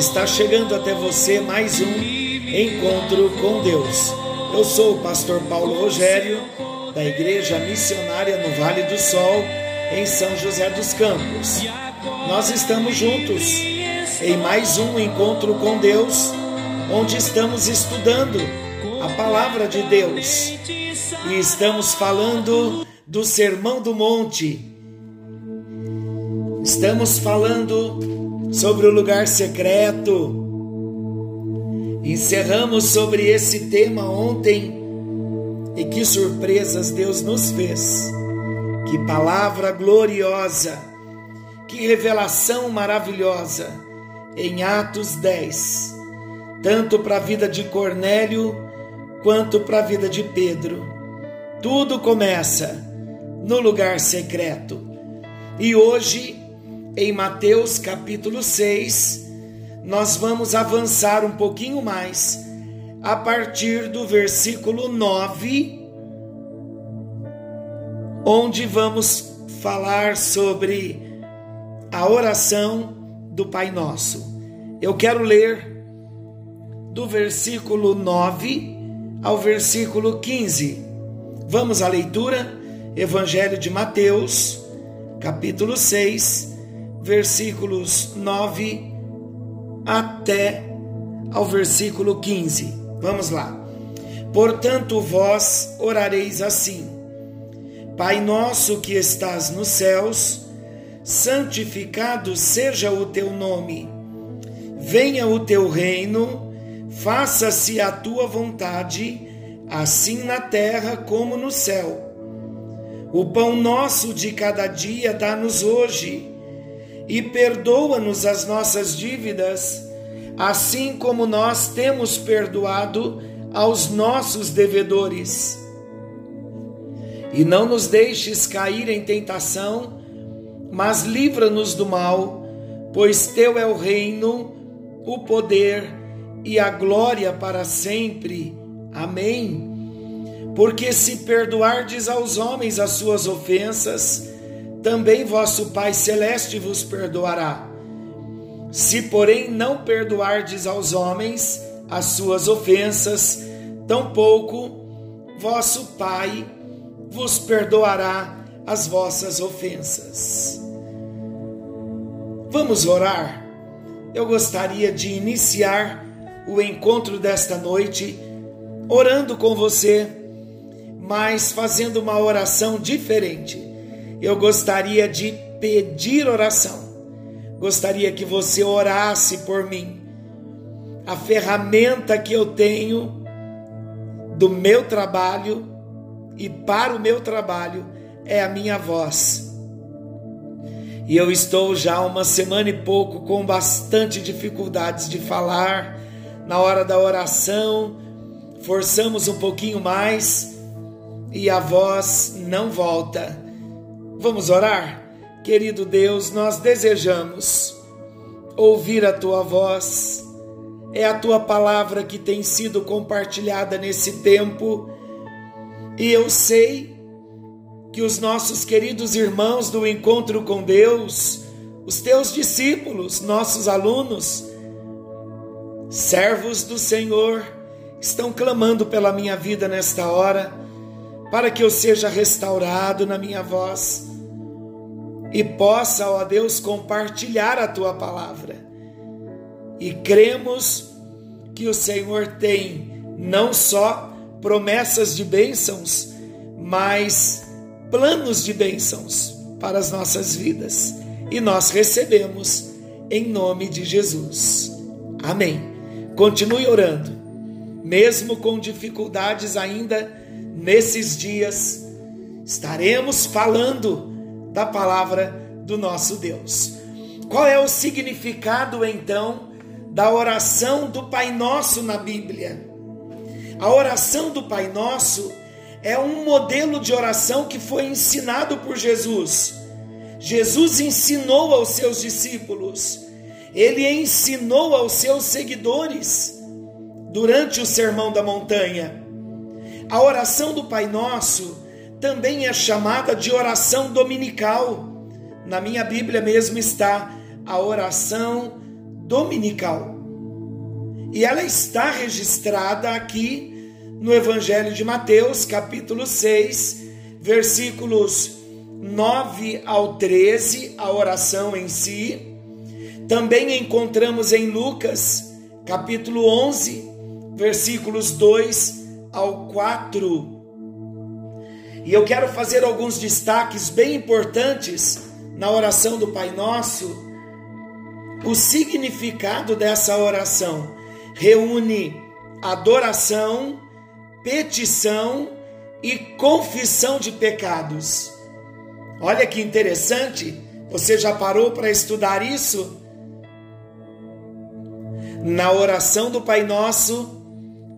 Está chegando até você mais um encontro com Deus. Eu sou o pastor Paulo Rogério, da Igreja Missionária no Vale do Sol, em São José dos Campos. Nós estamos juntos em mais um encontro com Deus, onde estamos estudando a palavra de Deus e estamos falando do Sermão do Monte. Estamos falando sobre o lugar secreto. Encerramos sobre esse tema ontem e que surpresas Deus nos fez. Que palavra gloriosa, que revelação maravilhosa em Atos 10, tanto para a vida de Cornélio quanto para a vida de Pedro. Tudo começa no lugar secreto. E hoje, em Mateus capítulo 6, nós vamos avançar um pouquinho mais a partir do versículo 9, onde vamos falar sobre a oração do Pai Nosso. Eu quero ler do versículo 9 ao versículo 15. Vamos à leitura? Evangelho de Mateus, capítulo 6, versículos 9 até ao versículo 15. Vamos lá. Portanto, vós orareis assim: Pai nosso que estás nos céus, santificado seja o teu nome. Venha o teu reino, faça-se a tua vontade, assim na terra como no céu. O pão nosso de cada dia dá-nos hoje, e perdoa-nos as nossas dívidas, assim como nós temos perdoado aos nossos devedores. E não nos deixes cair em tentação, mas livra-nos do mal, pois teu é o reino, o poder e a glória para sempre. Amém. Porque se perdoardes aos homens as suas ofensas, também vosso Pai celeste vos perdoará. Se, porém, não perdoardes aos homens as suas ofensas, tampouco vosso Pai vos perdoará as vossas ofensas. Vamos orar? Eu gostaria de iniciar o encontro desta noite orando com você, mas fazendo uma oração diferente. Eu gostaria de pedir oração. Gostaria que você orasse por mim. A ferramenta que eu tenho do meu trabalho e para o meu trabalho é a minha voz. E eu estou já uma semana e pouco com bastante dificuldades de falar. Na hora da oração, forçamos um pouquinho mais e a voz não volta. Vamos orar? Querido Deus, nós desejamos ouvir a tua voz. É a tua palavra que tem sido compartilhada nesse tempo. E eu sei que os nossos queridos irmãos do encontro com Deus, os teus discípulos, nossos alunos, servos do Senhor, estão clamando pela minha vida nesta hora, para que eu seja restaurado na minha voz e possa, ó Deus, compartilhar a tua palavra. E cremos que o Senhor tem não só promessas de bênçãos, mas planos de bênçãos para as nossas vidas. E nós recebemos em nome de Jesus. Amém. Continue orando. mesmo com dificuldades ainda nesses dias, estaremos falando da palavra do nosso Deus. Qual é o significado então da oração do Pai Nosso na Bíblia? A oração do Pai Nosso é um modelo de oração que foi ensinado por Jesus. Jesus ensinou aos seus discípulos, ele ensinou aos seus seguidores durante o Sermão da Montanha. A oração do Pai Nosso também é chamada de oração dominical. Na minha Bíblia mesmo está a oração dominical. E ela está registrada aqui no Evangelho de Mateus, capítulo 6, versículos 9 ao 13, a oração em si. Também encontramos em Lucas, capítulo 11, versículos 2 ao 4. E eu quero fazer alguns destaques bem importantes na oração do Pai Nosso o significado dessa oração reúne adoração, petição e confissão de pecados. Olha que interessante, você já parou para estudar isso? Na oração do Pai Nosso,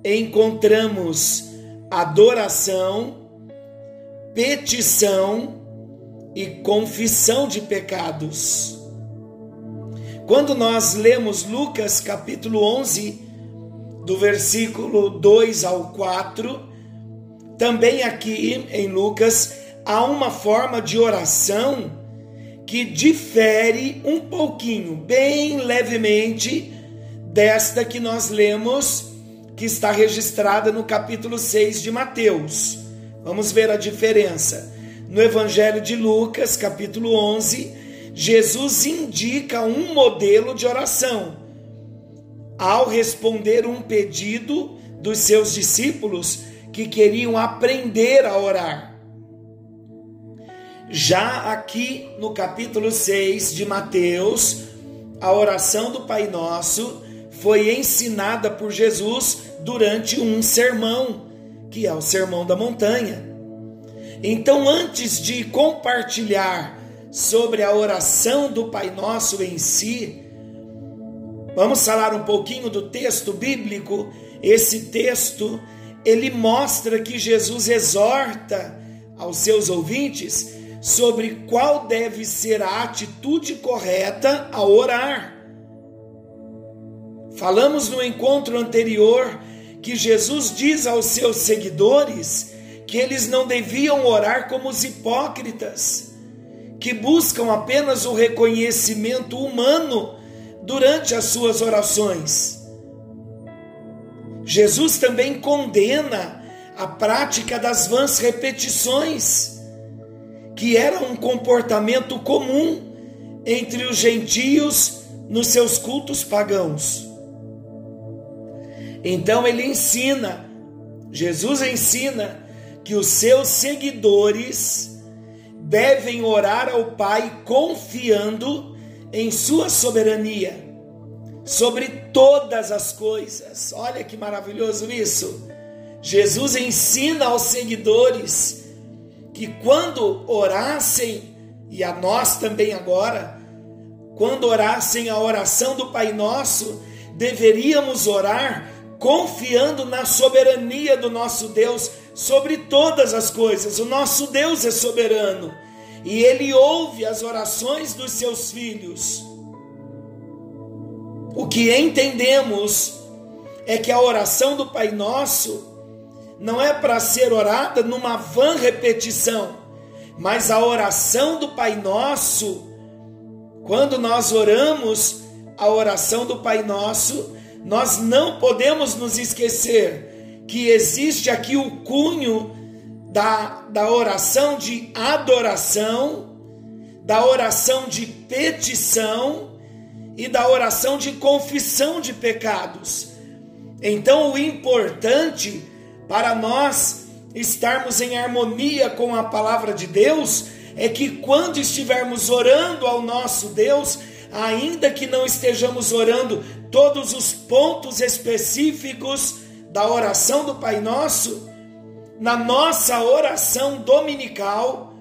encontramos adoração, petição e confissão de pecados. Quando nós lemos Lucas capítulo 11, do versículo 2 ao 4, também aqui em Lucas há uma forma de oração que difere um pouquinho, bem levemente, desta que nós lemos, que está registrada no capítulo 6 de Mateus. Vamos ver a diferença. No Evangelho de Lucas, capítulo 11, Jesus indica um modelo de oração. Ao responder um pedido dos seus discípulos que queriam aprender a orar. Já aqui no capítulo 6 de Mateus, a oração do Pai Nosso foi ensinada por Jesus durante um sermão, que é o Sermão da Montanha. Então, antes de compartilhar sobre a oração do Pai Nosso em si, vamos falar um pouquinho do texto bíblico. Esse texto ele mostra que Jesus exorta aos seus ouvintes sobre qual deve ser a atitude correta ao orar. Falamos no encontro anterior que Jesus diz aos seus seguidores que eles não deviam orar como os hipócritas que buscam apenas o reconhecimento humano durante as suas orações. Jesus também condena a prática das vãs repetições, que era um comportamento comum entre os gentios nos seus cultos pagãos. Então ele ensina, Jesus ensina que os seus seguidores devem orar ao Pai confiando em Sua soberania sobre todas as coisas. Olha que maravilhoso isso! Jesus ensina aos seguidores que quando orassem, e a nós também agora, quando orassem a oração do Pai Nosso, deveríamos orar confiando na soberania do nosso Deus sobre todas as coisas. O nosso Deus é soberano e ele ouve as orações dos seus filhos. O que entendemos é que a oração do Pai Nosso não é para ser orada numa vã repetição, mas a oração do Pai Nosso, quando nós oramos a oração do Pai Nosso, nós não podemos nos esquecer que existe aqui o cunho da, da oração de adoração, da oração de petição e da oração de confissão de pecados. Então, o importante para nós estarmos em harmonia com a palavra de Deus é que quando estivermos orando ao nosso Deus, ainda que não estejamos orando todos os pontos específicos da oração do Pai Nosso na nossa oração dominical,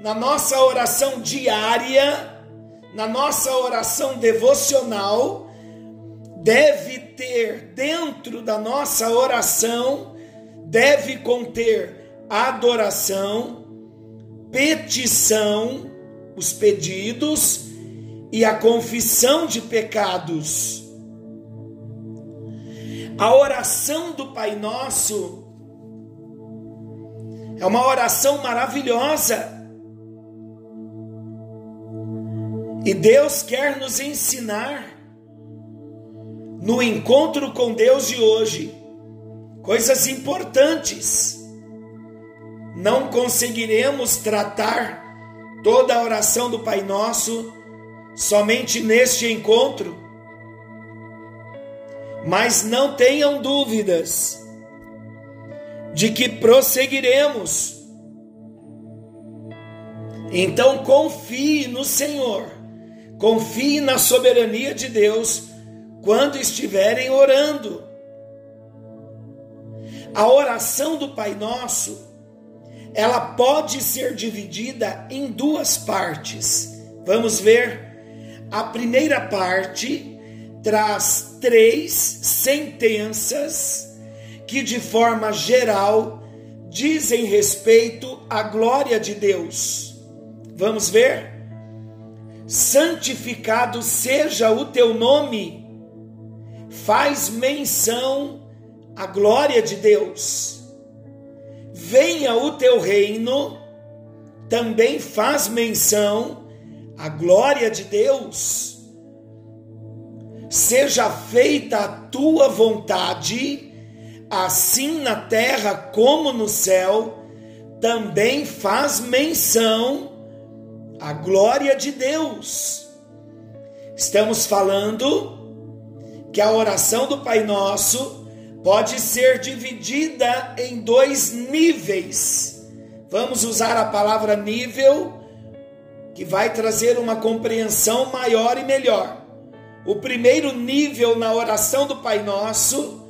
na nossa oração diária, na nossa oração devocional, deve ter dentro da nossa oração, deve conter adoração, petição, os pedidos e a confissão de pecados. A oração do Pai Nosso é uma oração maravilhosa. E Deus quer nos ensinar no encontro com Deus de hoje coisas importantes. Não conseguiremos tratar toda a oração do Pai Nosso somente neste encontro. Mas não tenham dúvidas de que prosseguiremos. Então confie no Senhor, confie na soberania de Deus quando estiverem orando. A oração do Pai Nosso, ela pode ser dividida em duas partes. Vamos ver. A primeira parte traz três sentenças que de forma geral dizem respeito à glória de Deus. Vamos ver? Santificado seja o teu nome, faz menção à glória de Deus. Venha o teu reino, também faz menção à glória de Deus. Seja feita a tua vontade assim na terra como no céu, também faz menção à glória de Deus. Estamos falando que a oração do Pai Nosso pode ser dividida em dois níveis. Vamos usar a palavra nível, que vai trazer uma compreensão maior e melhor. O primeiro nível na oração do Pai Nosso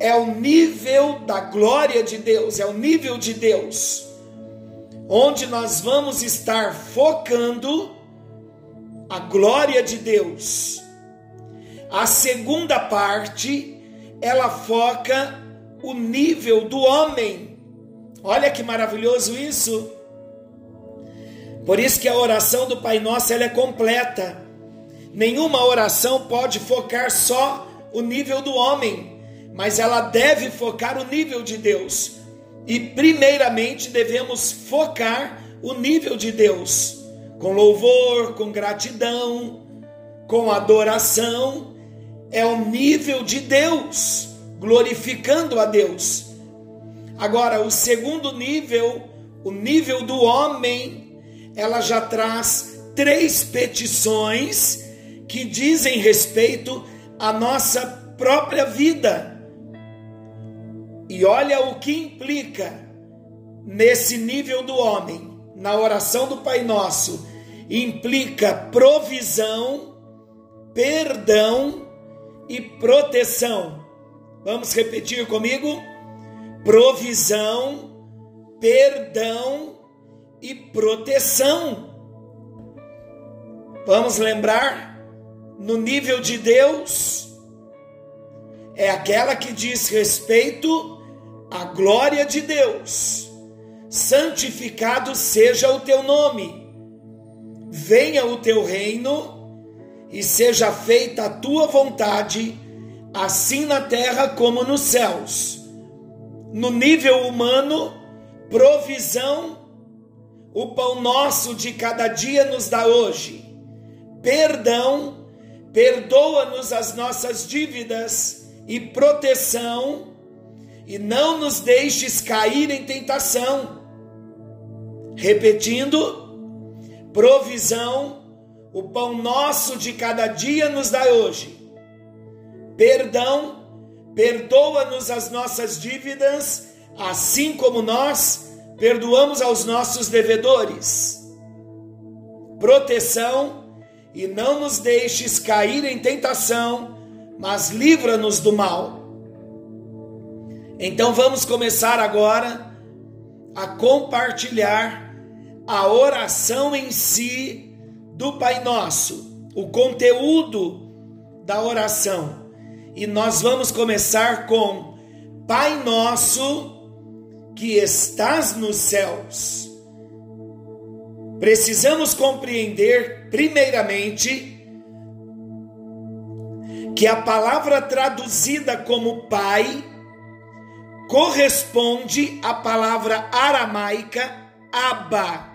é o nível da glória de Deus, é o nível de Deus, onde nós vamos estar focando a glória de Deus. A segunda parte, ela foca o nível do homem. Olha que maravilhoso isso. Por isso que a oração do Pai Nosso ela é completa. Nenhuma oração pode focar só o nível do homem mas ela deve focar o nível de Deus. E primeiramente devemos focar o nível de Deus, com louvor, com gratidão, com adoração, é o nível de Deus, glorificando a Deus. Agora, o segundo nível, o nível do homem, ela já traz três petições que dizem respeito à nossa própria vida. E olha o que implica nesse nível do homem, na oração do Pai Nosso, implica provisão, perdão e proteção. Vamos repetir comigo? Provisão, perdão e proteção. Vamos lembrar? No nível de Deus, é aquela que diz respeito a glória de Deus. Santificado seja o teu nome. Venha o teu reino e seja feita a tua vontade, assim na terra como nos céus. No nível humano, provisão, o pão nosso de cada dia nos dá hoje. Perdão, perdoa-nos as nossas dívidas e proteção e não nos deixes cair em tentação. Repetindo, provisão, o pão nosso de cada dia nos dá hoje. Perdão, perdoa-nos as nossas dívidas, assim como nós perdoamos aos nossos devedores. Proteção, e não nos deixes cair em tentação, mas livra-nos do mal. Então vamos começar agora a compartilhar a oração em si do Pai Nosso, o conteúdo da oração. E nós vamos começar com Pai Nosso que estás nos céus. Precisamos compreender, primeiramente, que a palavra traduzida como Pai corresponde à palavra aramaica Abba,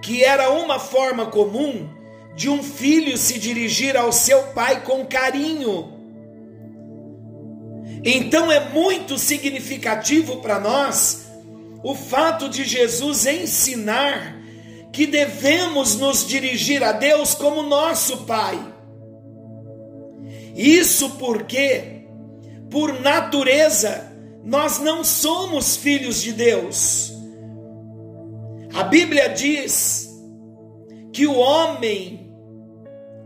que era uma forma comum de um filho se dirigir ao seu pai com carinho. Então é muito significativo para nós o fato de Jesus ensinar que devemos nos dirigir a Deus como nosso Pai. Isso porque, por natureza, nós não somos filhos de Deus. A Bíblia diz que o homem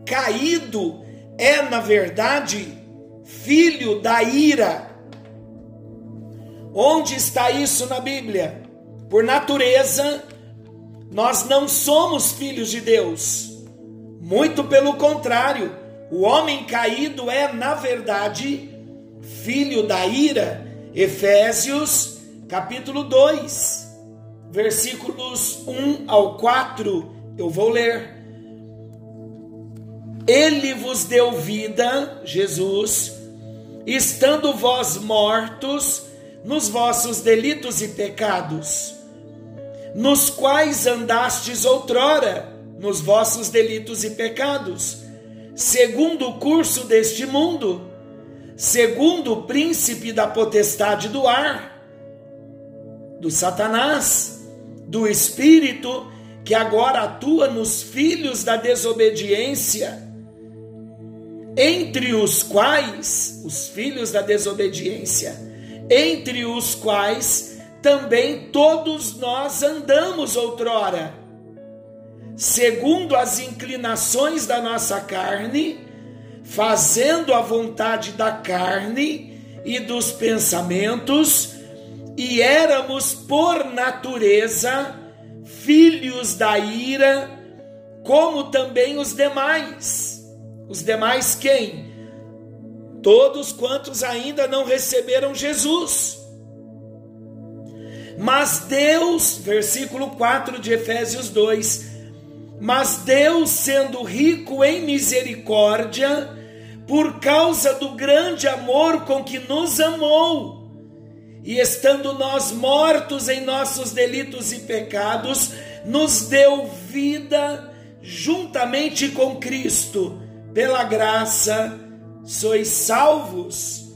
caído é, na verdade, filho da ira. Onde está isso na Bíblia? Por natureza, nós não somos filhos de Deus. Muito pelo contrário, o homem caído é, na verdade, filho da ira Efésios capítulo 2, versículos 1 ao 4, eu vou ler. Ele vos deu vida, Jesus, estando vós mortos nos vossos delitos e pecados, nos quais andastes outrora, nos vossos delitos e pecados, segundo o curso deste mundo segundo o príncipe da potestade do ar, do Satanás, do espírito que agora atua nos filhos da desobediência, entre os quais, os filhos da desobediência, entre os quais também todos nós andamos outrora, segundo as inclinações da nossa carne, fazendo a vontade da carne e dos pensamentos, e éramos por natureza filhos da ira, como também os demais. Os demais quem? Todos quantos ainda não receberam Jesus. Mas Deus, versículo 4 de Efésios 2, mas Deus, sendo rico em misericórdia, por causa do grande amor com que nos amou. E estando nós mortos em nossos delitos e pecados, nos deu vida juntamente com Cristo. Pela graça sois salvos.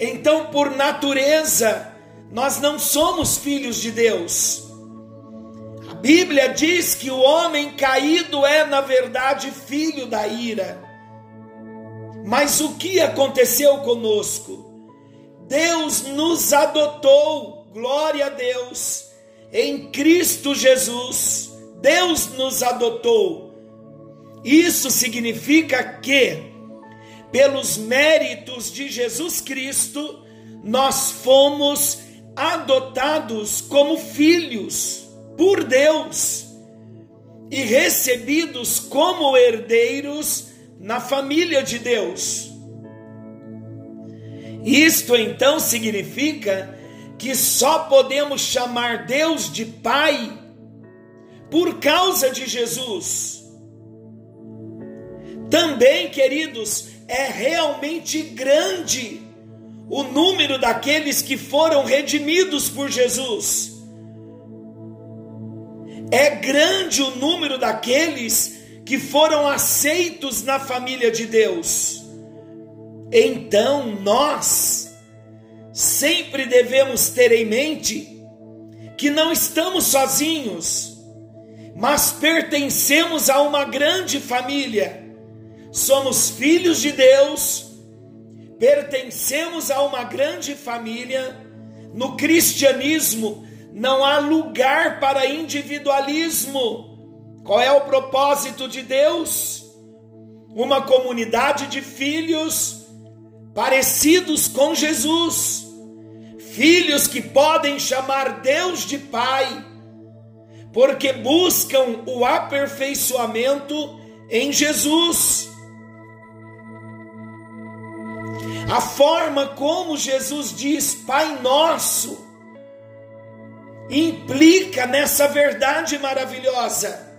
Então, por natureza, nós não somos filhos de Deus. A Bíblia diz que o homem caído é, na verdade, filho da ira. Mas o que aconteceu conosco? Deus nos adotou, glória a Deus, em Cristo Jesus. Deus nos adotou. Isso significa que, pelos méritos de Jesus Cristo, nós fomos adotados como filhos por Deus e recebidos como herdeiros na família de Deus. Isto então significa que só podemos chamar Deus de Pai por causa de Jesus. Também, queridos, é realmente grande o número daqueles que foram redimidos por Jesus. É grande o número daqueles que foram aceitos na família de Deus. Então nós sempre devemos ter em mente que não estamos sozinhos, mas pertencemos a uma grande família. Somos filhos de Deus, pertencemos a uma grande família. No cristianismo não há lugar para individualismo qual é o propósito de Deus? Uma comunidade de filhos parecidos com Jesus, filhos que podem chamar Deus de Pai, porque buscam o aperfeiçoamento em Jesus. A forma como Jesus diz Pai Nosso implica nessa verdade maravilhosa.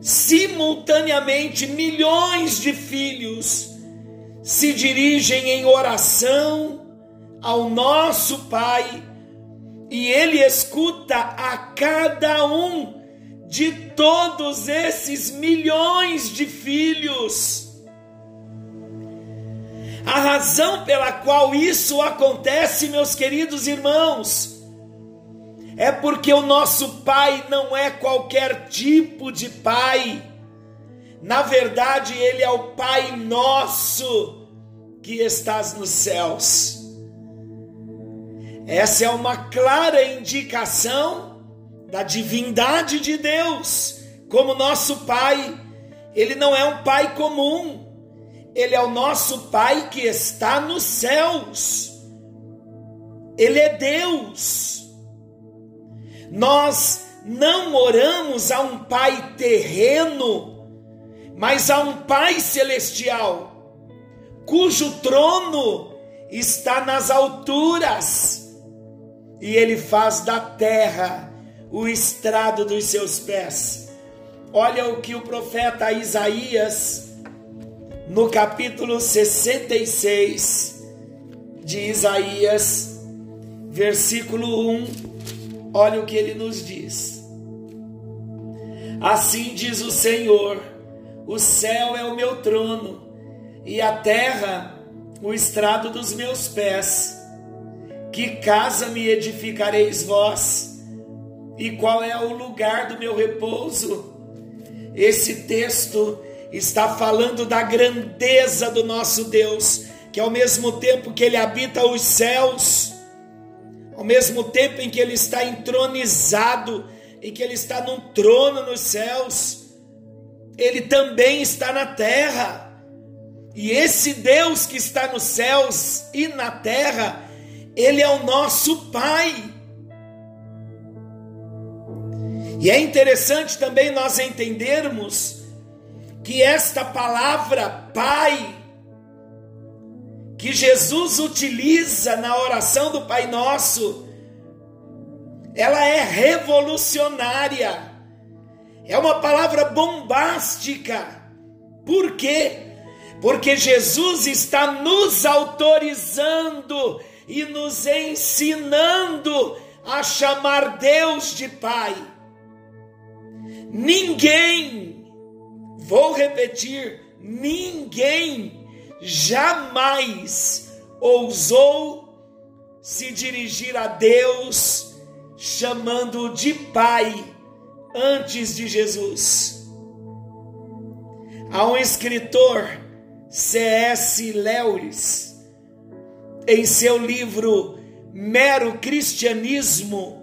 Simultaneamente, milhões de filhos se dirigem em oração ao nosso Pai e Ele escuta a cada um de todos esses milhões de filhos. A razão pela qual isso acontece, meus queridos irmãos, é porque o nosso Pai não é qualquer tipo de Pai. Na verdade, Ele é o Pai nosso que estás nos céus. Essa é uma clara indicação da divindade de Deus, como nosso Pai. Ele não é um Pai comum, ele é o nosso Pai que está nos céus. Ele é Deus. Nós não oramos a um Pai terreno, mas a um Pai celestial, cujo trono está nas alturas, e ele faz da terra o estrado dos seus pés. Olha o que o profeta Isaías, no capítulo 66 de Isaías, versículo 1, Olha o que ele nos diz. Assim diz o Senhor: o céu é o meu trono, e a terra o estrado dos meus pés. Que casa me edificareis vós? E qual é o lugar do meu repouso? Esse texto está falando da grandeza do nosso Deus, que ao mesmo tempo que ele habita os céus, ao mesmo tempo em que ele está entronizado, em que ele está num trono nos céus, ele também está na terra. E esse Deus que está nos céus e na terra, ele é o nosso Pai. E é interessante também nós entendermos que esta palavra Pai que Jesus utiliza na oração do Pai Nosso, ela é revolucionária, é uma palavra bombástica. Por quê? Porque Jesus está nos autorizando e nos ensinando a chamar Deus de Pai. Ninguém, vou repetir, ninguém jamais ousou se dirigir a Deus chamando de Pai antes de Jesus. Há um escritor, C.S. Lewis, em seu livro Mero Cristianismo,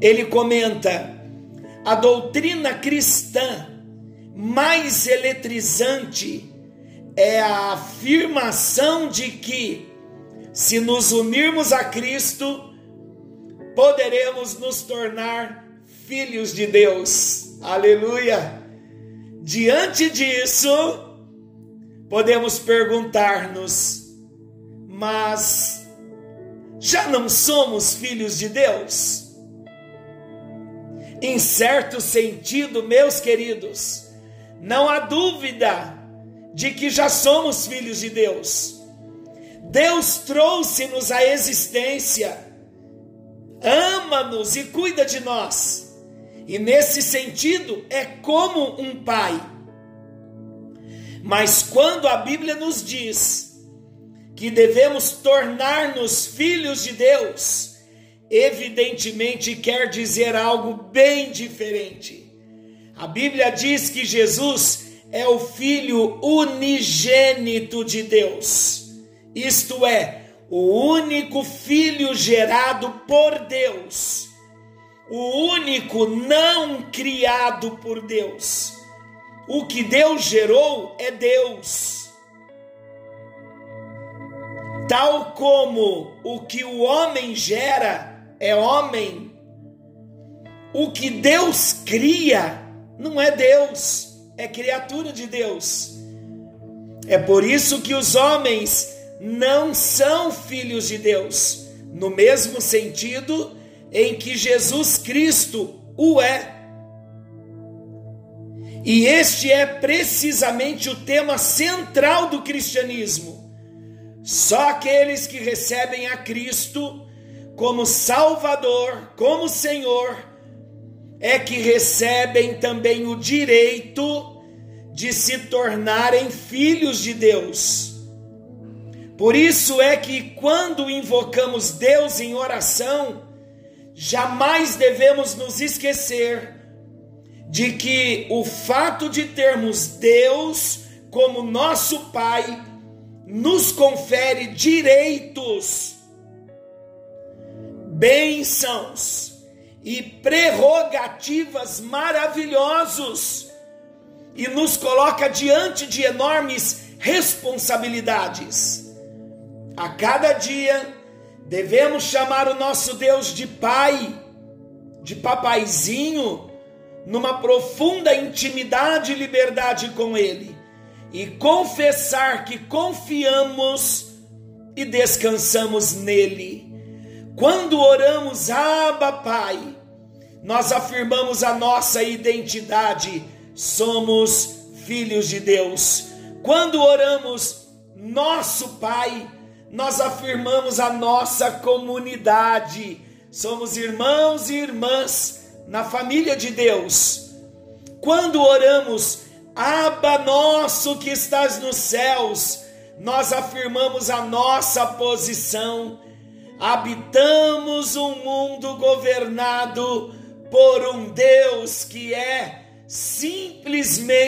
ele comenta: a doutrina cristã mais eletrizante é a afirmação de que, se nos unirmos a Cristo, poderemos nos tornar filhos de Deus. Aleluia! Diante disso, podemos perguntar-nos: mas já não somos filhos de Deus? Em certo sentido, meus queridos, não há dúvida de que já somos filhos de Deus. Deus trouxe-nos à existência, ama-nos e cuida de nós. E nesse sentido, é como um pai. Mas quando a Bíblia nos diz que devemos tornar-nos filhos de Deus, evidentemente quer dizer algo bem diferente. A Bíblia diz que Jesus é o Filho unigênito de Deus, isto é, o único Filho gerado por Deus, o único não criado por Deus. O que Deus gerou é Deus. Tal como o que o homem gera é homem, o que Deus cria não é Deus, é criatura de Deus. É por isso que os homens não são filhos de Deus, no mesmo sentido em que Jesus Cristo o é. E este é precisamente o tema central do cristianismo. Só aqueles que recebem a Cristo como Salvador, como Senhor, é que recebem também o direito de se tornarem filhos de Deus. Por isso é que quando invocamos Deus em oração, jamais devemos nos esquecer de que o fato de termos Deus como nosso Pai nos confere direitos, bênçãos e prerrogativas maravilhosos e nos coloca diante de enormes responsabilidades. A cada dia devemos chamar o nosso Deus de Pai, de papaizinho, numa profunda intimidade e liberdade com Ele, e confessar que confiamos e descansamos nele. Quando oramos, Abba Pai, nós afirmamos a nossa identidade, somos filhos de Deus. Quando oramos, nosso Pai, nós afirmamos a nossa comunidade, somos irmãos e irmãs na família de Deus. Quando oramos, Abba nosso que estás nos céus, nós afirmamos a nossa posição. Habitamos um mundo governado por um Deus que é simplesmente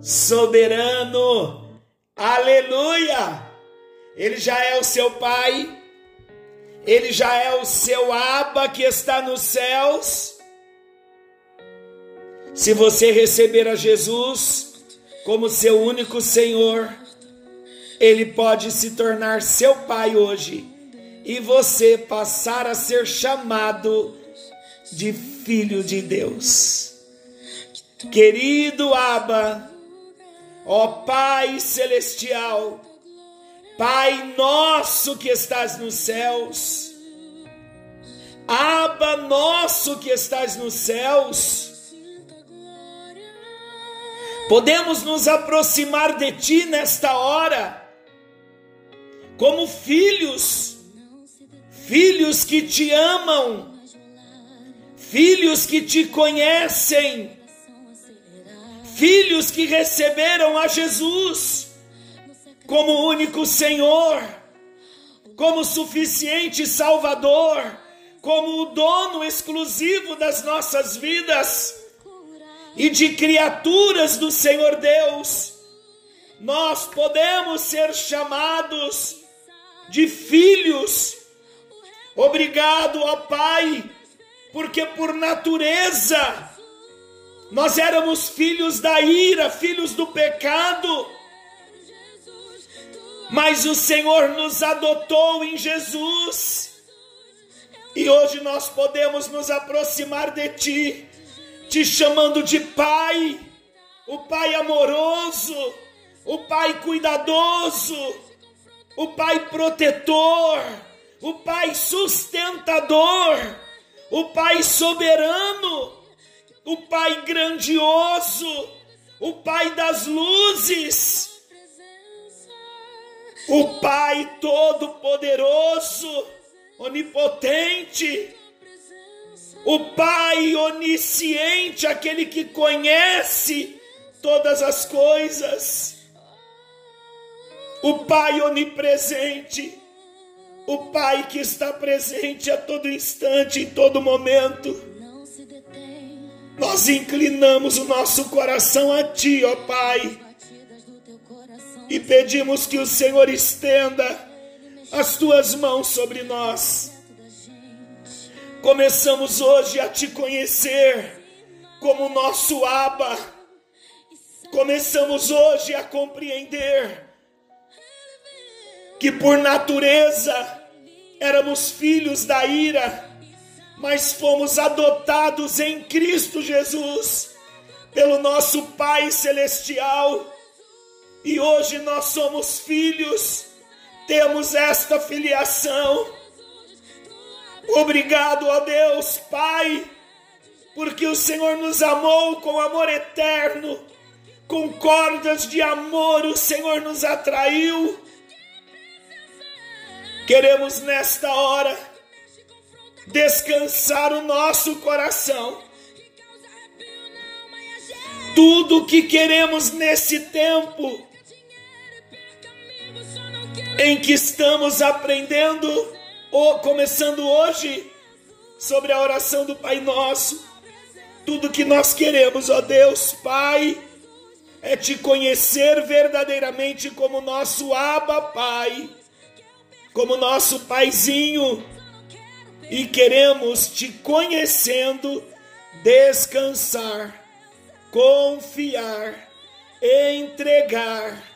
soberano. Aleluia! Ele já é o seu Pai, ele já é o seu Aba que está nos céus. Se você receber a Jesus como seu único Senhor, ele pode se tornar seu Pai hoje e você passar a ser chamado de filho de Deus. Querido Aba, ó Pai celestial, Pai nosso que estás nos céus, Aba nosso que estás nos céus, podemos nos aproximar de Ti nesta hora, como filhos, filhos que te amam, filhos que te conhecem, filhos que receberam a Jesus como único Senhor, como suficiente Salvador, como o dono exclusivo das nossas vidas e de criaturas do Senhor Deus, nós podemos ser chamados de filhos. Obrigado, ó Pai, porque por natureza nós éramos filhos da ira, filhos do pecado mas o Senhor nos adotou em Jesus. E hoje nós podemos nos aproximar de Ti, te chamando de Pai, o Pai amoroso, o Pai cuidadoso, o Pai protetor, o Pai sustentador, o Pai soberano, o Pai grandioso, o Pai das luzes. O Pai Todo-Poderoso, Onipotente, o Pai Onisciente, aquele que conhece todas as coisas, o Pai Onipresente, o Pai que está presente a todo instante, em todo momento. Nós inclinamos o nosso coração a Ti, ó Pai e pedimos que o Senhor estenda as tuas mãos sobre nós. Começamos hoje a te conhecer como nosso Aba. Começamos hoje a compreender que por natureza éramos filhos da ira, mas fomos adotados em Cristo Jesus pelo nosso Pai Celestial e hoje nós somos filhos, temos esta filiação. Obrigado, ó Deus, Pai, porque o Senhor nos amou com amor eterno, com cordas de amor o Senhor nos atraiu. Queremos nesta hora descansar o nosso coração. Tudo o que queremos nesse tempo em que estamos aprendendo, ou começando hoje, sobre a oração do Pai Nosso. Tudo que nós queremos, ó Deus, Pai, é te conhecer verdadeiramente como nosso Abba Pai, como nosso Paizinho, e queremos te conhecendo descansar, confiar, entregar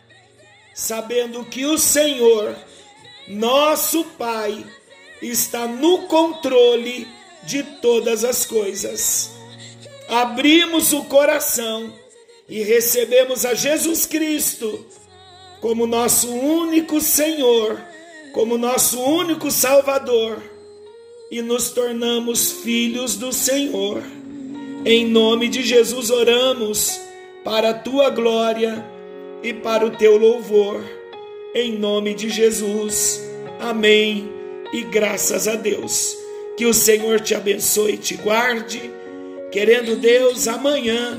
sabendo que o Senhor, nosso Pai, está no controle de todas as coisas. Abrimos o coração e recebemos a Jesus Cristo como nosso único Senhor, como nosso único Salvador e nos tornamos filhos do Senhor. Em nome de Jesus oramos para a tua glória e para o teu louvor. Em nome de Jesus. Amém. E graças a Deus. Que o Senhor te abençoe e te guarde. Querendo Deus, amanhã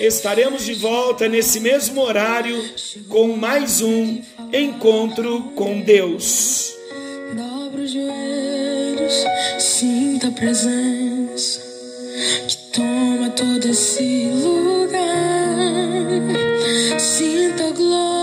estaremos de volta nesse mesmo horário com mais um encontro com Deus. Dobra os joelhos, sinta a presença que toma todo esse lugar. Sinta a glória.